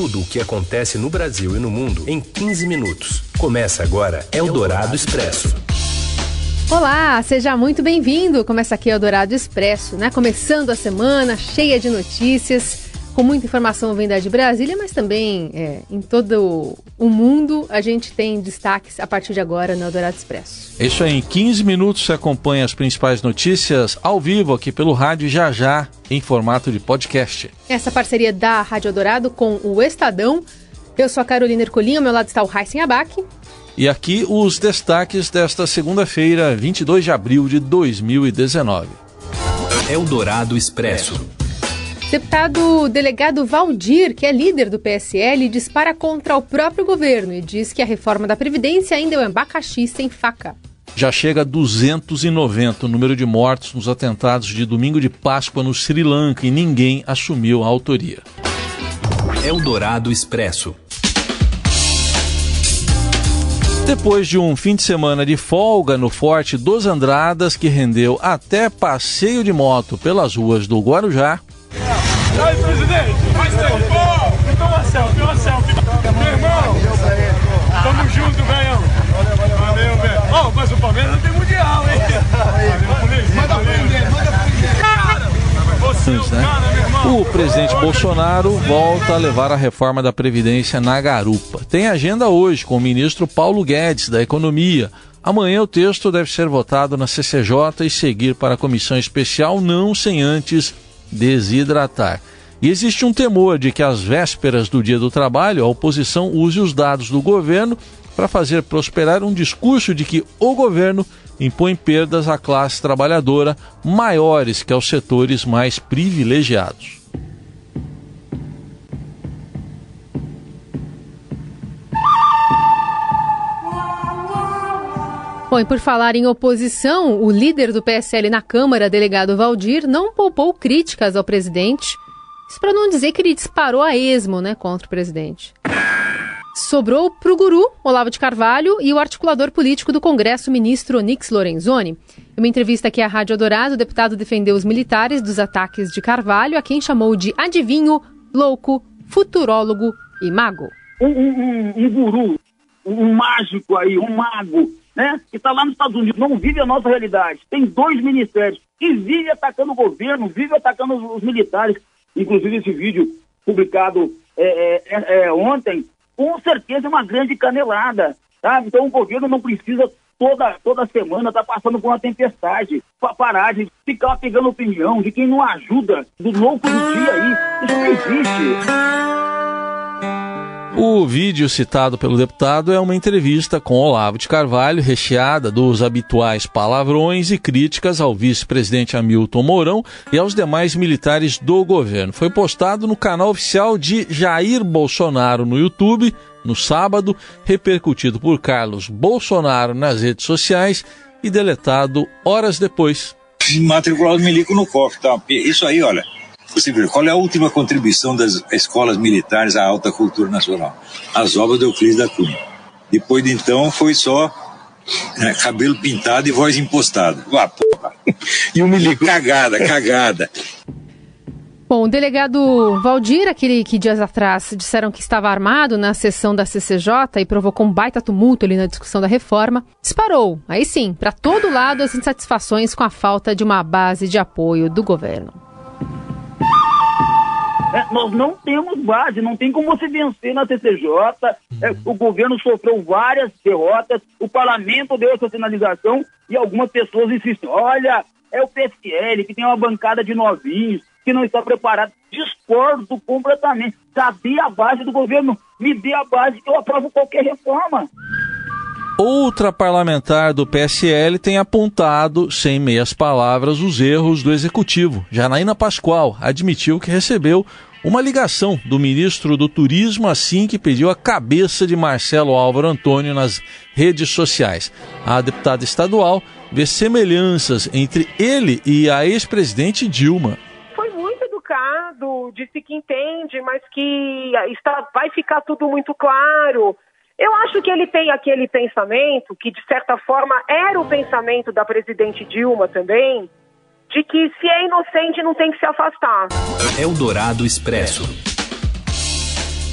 tudo o que acontece no Brasil e no mundo em 15 minutos. Começa agora Eldorado Expresso. Olá, seja muito bem-vindo. Começa aqui Eldorado Expresso, né? Começando a semana cheia de notícias com muita informação vinda de Brasília, mas também é, em todo o mundo a gente tem destaques a partir de agora no Eldorado Expresso. Isso aí, em 15 minutos você acompanha as principais notícias ao vivo aqui pelo rádio já já em formato de podcast. Essa parceria da Rádio Eldorado com o Estadão. Eu sou a Carolina Ercolim, ao meu lado está o Heisen Abac. E aqui os destaques desta segunda-feira, 22 de abril de 2019. Eldorado Expresso. Deputado delegado Valdir, que é líder do PSL, dispara contra o próprio governo e diz que a reforma da Previdência ainda é um abacaxi sem faca. Já chega a 290 o número de mortos nos atentados de domingo de Páscoa no Sri Lanka e ninguém assumiu a autoria. Eldorado Expresso. Depois de um fim de semana de folga no Forte dos Andradas, que rendeu até passeio de moto pelas ruas do Guarujá, uma selfie, uma selfie. Meu irmão, junto. Oh, mas o Palmeiras hein? É o presidente Bolsonaro volta a levar a reforma da Previdência na garupa. Tem agenda hoje com o ministro Paulo Guedes, da Economia. Amanhã o texto deve ser votado na CCJ e seguir para a comissão especial, não sem antes desidratar. E existe um temor de que às vésperas do Dia do Trabalho a oposição use os dados do governo para fazer prosperar um discurso de que o governo impõe perdas à classe trabalhadora maiores que aos setores mais privilegiados. Bom, e por falar em oposição, o líder do PSL na Câmara, delegado Valdir, não poupou críticas ao presidente. Isso para não dizer que ele disparou a esmo né, contra o presidente. Sobrou para o guru, Olavo de Carvalho, e o articulador político do Congresso, ministro Onix Lorenzoni. Em uma entrevista aqui à Rádio Dourado, o deputado defendeu os militares dos ataques de Carvalho, a quem chamou de adivinho, louco, futurólogo e mago. Um, um, um, um guru, um mágico aí, um mago, né? Que está lá nos Estados Unidos, não vive a nossa realidade. Tem dois ministérios e vive atacando o governo, vive atacando os, os militares. Inclusive esse vídeo publicado é, é, é, ontem, com certeza é uma grande canelada, sabe? Então o governo não precisa toda, toda semana estar tá passando por uma tempestade, para parar de ficar pegando opinião de quem não ajuda, do louco do dia aí. Isso não existe. O vídeo citado pelo deputado é uma entrevista com Olavo de Carvalho, recheada dos habituais palavrões e críticas ao vice-presidente Hamilton Mourão e aos demais militares do governo. Foi postado no canal oficial de Jair Bolsonaro no YouTube no sábado, repercutido por Carlos Bolsonaro nas redes sociais e deletado horas depois. Matriculado milico no cofre, tá? Isso aí, olha. Você vê, qual é a última contribuição das escolas militares à alta cultura nacional? As obras de Euclides da Cunha. Depois de então foi só né, cabelo pintado e voz impostada. Ah, porra. E o milico. Cagada, cagada. Bom, o delegado Valdir, aquele que dias atrás disseram que estava armado na sessão da CCJ e provocou um baita tumulto ali na discussão da reforma, disparou, aí sim, para todo lado as insatisfações com a falta de uma base de apoio do governo. É, nós não temos base, não tem como você vencer na CCJ. É, o governo sofreu várias derrotas, o parlamento deu essa sinalização e algumas pessoas insistem: olha, é o PSL que tem uma bancada de novinhos, que não está preparado. Discordo completamente. Cadê a base do governo? Me dê a base que eu aprovo qualquer reforma. Outra parlamentar do PSL tem apontado, sem meias palavras, os erros do executivo. Janaína Pascoal admitiu que recebeu uma ligação do ministro do Turismo assim que pediu a cabeça de Marcelo Álvaro Antônio nas redes sociais. A deputada estadual vê semelhanças entre ele e a ex-presidente Dilma. Foi muito educado, disse que entende, mas que está, vai ficar tudo muito claro. Eu acho que ele tem aquele pensamento, que de certa forma era o pensamento da presidente Dilma também, de que se é inocente não tem que se afastar. Eldorado Expresso.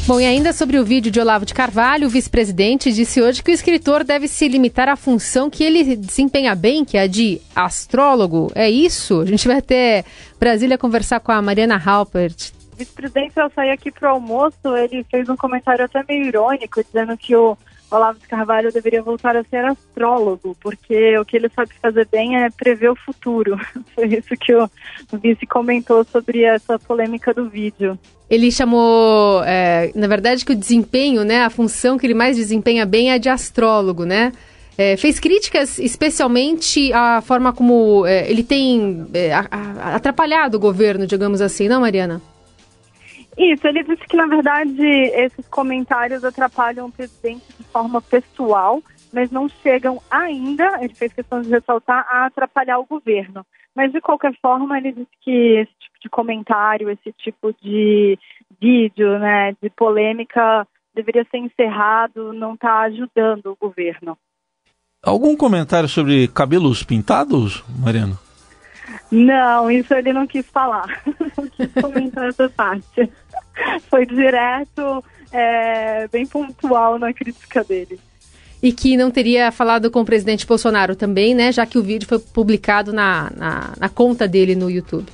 Bom, e ainda sobre o vídeo de Olavo de Carvalho, o vice-presidente disse hoje que o escritor deve se limitar à função que ele desempenha bem, que é a de astrólogo. É isso? A gente vai até Brasília conversar com a Mariana Halpert. Vice-presidente, ao sair aqui para o almoço, ele fez um comentário até meio irônico, dizendo que o Olavo de Carvalho deveria voltar a ser astrólogo, porque o que ele sabe fazer bem é prever o futuro. Foi isso que o vice comentou sobre essa polêmica do vídeo. Ele chamou, é, na verdade, que o desempenho, né, a função que ele mais desempenha bem é de astrólogo, né? É, fez críticas especialmente à forma como é, ele tem é, a, a, atrapalhado o governo, digamos assim, não, Mariana? Isso, ele disse que, na verdade, esses comentários atrapalham o presidente de forma pessoal, mas não chegam ainda, ele fez questão de ressaltar, a atrapalhar o governo. Mas, de qualquer forma, ele disse que esse tipo de comentário, esse tipo de vídeo, né, de polêmica, deveria ser encerrado, não está ajudando o governo. Algum comentário sobre cabelos pintados, Mariana? Não, isso ele não quis falar. não quis comentar essa parte. Foi direto, é, bem pontual na crítica dele. E que não teria falado com o presidente Bolsonaro também, né? Já que o vídeo foi publicado na, na, na conta dele no YouTube.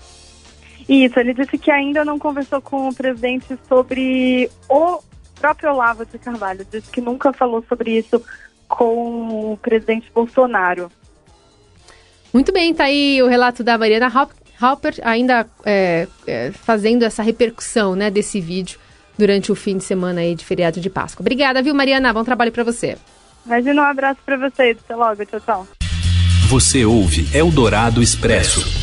Isso, ele disse que ainda não conversou com o presidente sobre o próprio Olavo de Carvalho. Disse que nunca falou sobre isso com o presidente Bolsonaro. Muito bem, tá aí o relato da Mariana Halper, ainda é, é, fazendo essa repercussão né, desse vídeo durante o fim de semana aí de feriado de Páscoa. Obrigada, viu, Mariana? Bom trabalho para você. Imagina um abraço para vocês. Até logo. Tchau, tchau. Você ouve Eldorado Expresso.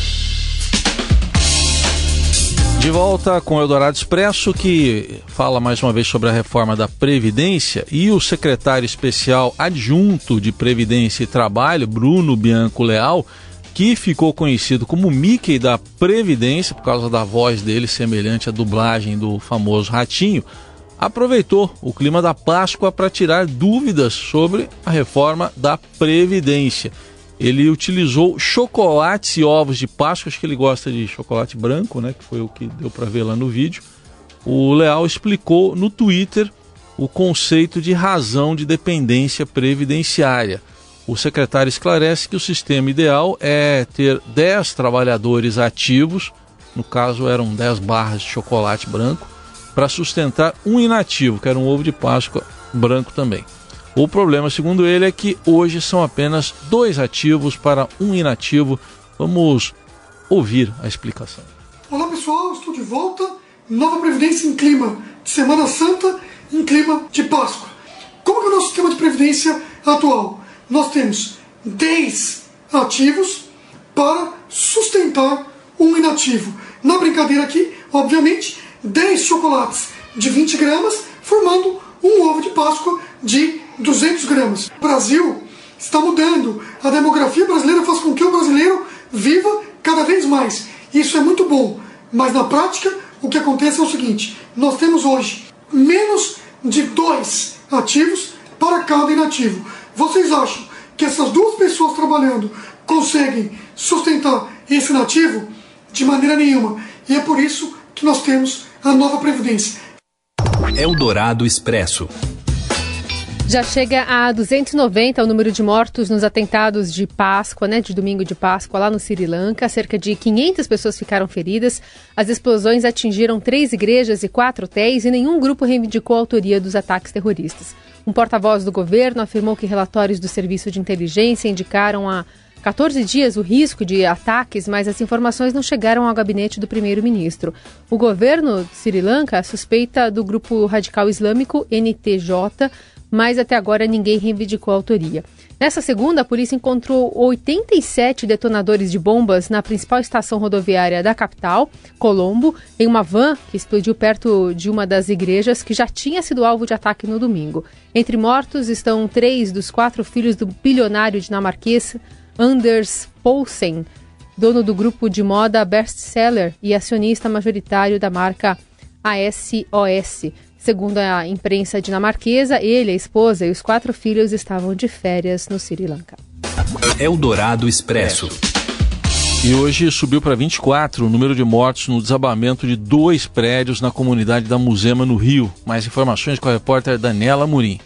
De volta com o Eldorado Expresso, que fala mais uma vez sobre a reforma da Previdência. E o secretário especial adjunto de Previdência e Trabalho, Bruno Bianco Leal, que ficou conhecido como Mickey da Previdência, por causa da voz dele semelhante à dublagem do famoso Ratinho, aproveitou o clima da Páscoa para tirar dúvidas sobre a reforma da Previdência ele utilizou chocolates e ovos de Páscoa, acho que ele gosta de chocolate branco, né, que foi o que deu para ver lá no vídeo. O Leal explicou no Twitter o conceito de razão de dependência previdenciária. O secretário esclarece que o sistema ideal é ter 10 trabalhadores ativos, no caso eram 10 barras de chocolate branco, para sustentar um inativo, que era um ovo de Páscoa branco também. O problema, segundo ele, é que hoje são apenas dois ativos para um inativo. Vamos ouvir a explicação. Olá pessoal, estou de volta. Nova Previdência em clima de Semana Santa, em clima de Páscoa. Como é o nosso sistema de previdência atual? Nós temos 10 ativos para sustentar um inativo. Na brincadeira aqui, obviamente, 10 chocolates de 20 gramas, formando um ovo de Páscoa de 200 gramas. O Brasil está mudando. A demografia brasileira faz com que o brasileiro viva cada vez mais. Isso é muito bom. Mas na prática, o que acontece é o seguinte: nós temos hoje menos de dois ativos para cada inativo. Vocês acham que essas duas pessoas trabalhando conseguem sustentar esse nativo? De maneira nenhuma. E é por isso que nós temos a nova Previdência. Eldorado Expresso. Já chega a 290 o número de mortos nos atentados de Páscoa, né, de domingo de Páscoa lá no Sri Lanka. Cerca de 500 pessoas ficaram feridas. As explosões atingiram três igrejas e quatro hotéis e nenhum grupo reivindicou a autoria dos ataques terroristas. Um porta-voz do governo afirmou que relatórios do Serviço de Inteligência indicaram há 14 dias o risco de ataques, mas as informações não chegaram ao gabinete do primeiro-ministro. O governo de Sri Lanka suspeita do grupo radical islâmico NTJ mas até agora ninguém reivindicou a autoria. Nessa segunda, a polícia encontrou 87 detonadores de bombas na principal estação rodoviária da capital, Colombo, em uma van que explodiu perto de uma das igrejas que já tinha sido alvo de ataque no domingo. Entre mortos estão três dos quatro filhos do bilionário dinamarquês Anders Poulsen, dono do grupo de moda Bestseller e acionista majoritário da marca ASOS. Segundo a imprensa dinamarquesa, ele, a esposa e os quatro filhos estavam de férias no Sri Lanka. Eldorado Expresso. E hoje subiu para 24 o número de mortos no desabamento de dois prédios na comunidade da Muzema, no Rio. Mais informações com a repórter Daniela Murim.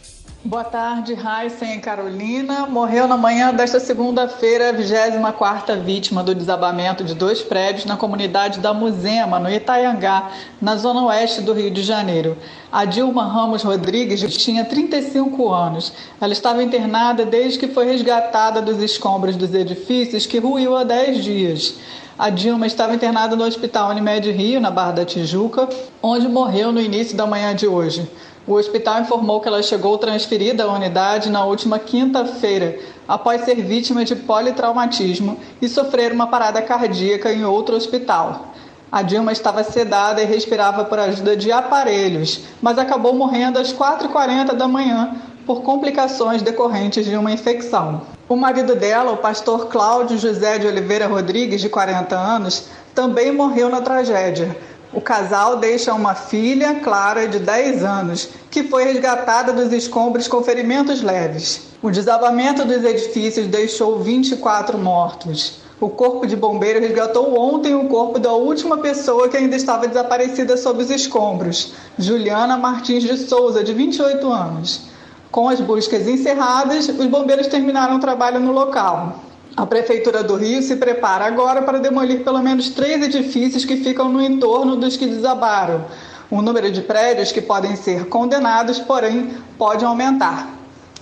Boa tarde, Heisen e Carolina. Morreu na manhã desta segunda-feira a 24ª vítima do desabamento de dois prédios na comunidade da Muzema, no Itaiangá, na zona oeste do Rio de Janeiro. A Dilma Ramos Rodrigues tinha 35 anos. Ela estava internada desde que foi resgatada dos escombros dos edifícios que ruiu há 10 dias. A Dilma estava internada no Hospital Unimed Rio, na Barra da Tijuca, onde morreu no início da manhã de hoje. O hospital informou que ela chegou transferida à unidade na última quinta-feira, após ser vítima de politraumatismo e sofrer uma parada cardíaca em outro hospital. A Dilma estava sedada e respirava por ajuda de aparelhos, mas acabou morrendo às 4h40 da manhã por complicações decorrentes de uma infecção. O marido dela, o pastor Cláudio José de Oliveira Rodrigues, de 40 anos, também morreu na tragédia o casal deixa uma filha, Clara, de 10 anos, que foi resgatada dos escombros com ferimentos leves. O desabamento dos edifícios deixou 24 mortos. O Corpo de Bombeiro resgatou ontem o corpo da última pessoa que ainda estava desaparecida sob os escombros, Juliana Martins de Souza, de 28 anos. Com as buscas encerradas, os bombeiros terminaram o trabalho no local. A Prefeitura do Rio se prepara agora para demolir pelo menos três edifícios que ficam no entorno dos que desabaram. O número de prédios que podem ser condenados, porém, pode aumentar.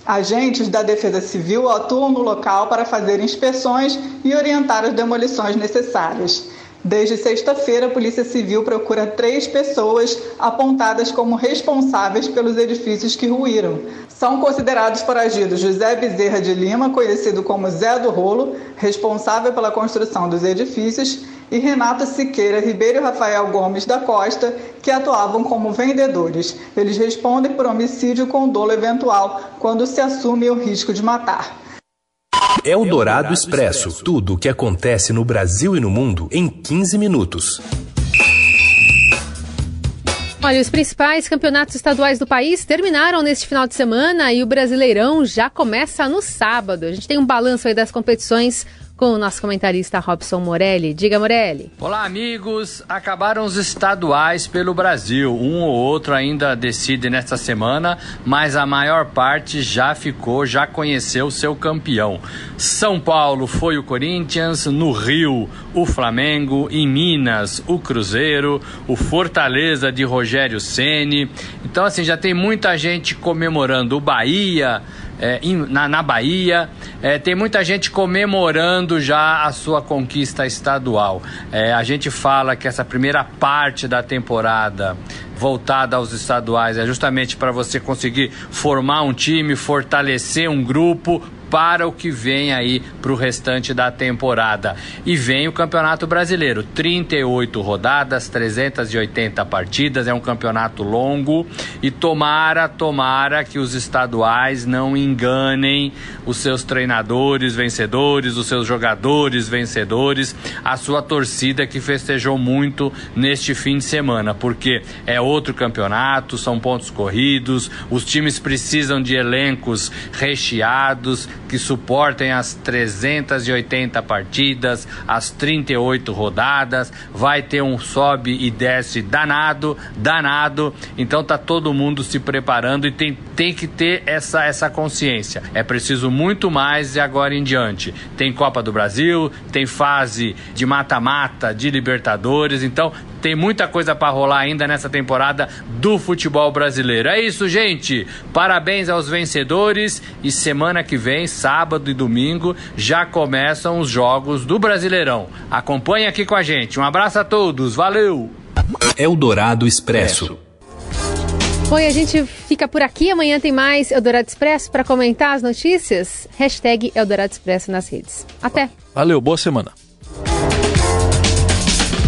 Agentes da Defesa Civil atuam no local para fazer inspeções e orientar as demolições necessárias. Desde sexta-feira, a Polícia Civil procura três pessoas apontadas como responsáveis pelos edifícios que ruíram. São considerados foragidos José Bezerra de Lima, conhecido como Zé do Rolo, responsável pela construção dos edifícios, e Renato Siqueira Ribeiro e Rafael Gomes da Costa, que atuavam como vendedores. Eles respondem por homicídio com dolo eventual, quando se assume o risco de matar. Eldorado Expresso. Tudo o que acontece no Brasil e no mundo em 15 minutos. Olha, os principais campeonatos estaduais do país terminaram neste final de semana e o Brasileirão já começa no sábado. A gente tem um balanço aí das competições com o nosso comentarista Robson Morelli. Diga, Morelli. Olá, amigos. Acabaram os estaduais pelo Brasil. Um ou outro ainda decide nesta semana, mas a maior parte já ficou, já conheceu seu campeão. São Paulo foi o Corinthians, no Rio, o Flamengo, em Minas, o Cruzeiro, o Fortaleza de Rogério Ceni. Então, assim, já tem muita gente comemorando o Bahia é, na, na, Bahia. É, tem muita gente comemorando já a sua conquista estadual. É, a gente fala que essa primeira parte da temporada voltada aos estaduais é justamente para você conseguir formar um time, fortalecer um grupo, para o que vem aí para o restante da temporada. E vem o Campeonato Brasileiro, 38 rodadas, 380 partidas, é um campeonato longo. E tomara, tomara que os estaduais não enganem os seus treinadores vencedores, os seus jogadores vencedores, a sua torcida que festejou muito neste fim de semana, porque é outro campeonato, são pontos corridos, os times precisam de elencos recheados, que suportem as 380 partidas, as 38 rodadas, vai ter um sobe e desce danado, danado. Então tá todo mundo se preparando e tem, tem que ter essa, essa consciência. É preciso muito mais e agora em diante. Tem Copa do Brasil, tem fase de mata-mata de Libertadores, então tem muita coisa para rolar ainda nessa temporada do futebol brasileiro. É isso, gente. Parabéns aos vencedores e semana que vem, sábado e domingo, já começam os jogos do Brasileirão. Acompanhe aqui com a gente. Um abraço a todos. Valeu. Eldorado Expresso. Oi, a gente fica por aqui. Amanhã tem mais Eldorado Expresso para comentar as notícias. Hashtag Eldorado Expresso nas redes. Até. Valeu, boa semana.